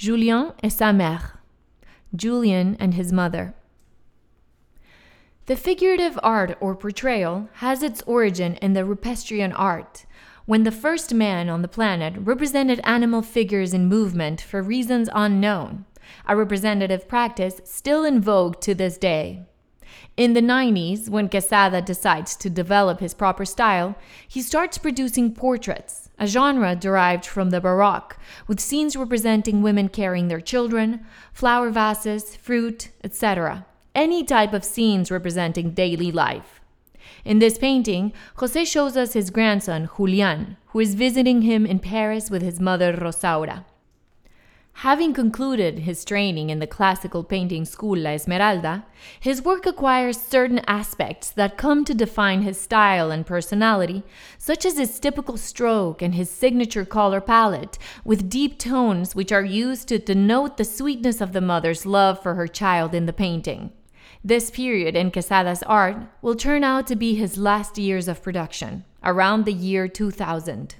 Julien et sa mère. Julian and his mother. The figurative art or portrayal has its origin in the Rupestrian art, when the first man on the planet represented animal figures in movement for reasons unknown, a representative practice still in vogue to this day. In the 90s, when Quessada decides to develop his proper style, he starts producing portraits, a genre derived from the Baroque, with scenes representing women carrying their children, flower vases, fruit, etc. Any type of scenes representing daily life. In this painting, Jose shows us his grandson, Julian, who is visiting him in Paris with his mother, Rosaura. Having concluded his training in the classical painting school La Esmeralda, his work acquires certain aspects that come to define his style and personality, such as his typical stroke and his signature color palette, with deep tones which are used to denote the sweetness of the mother's love for her child in the painting. This period in Quessada's art will turn out to be his last years of production, around the year 2000.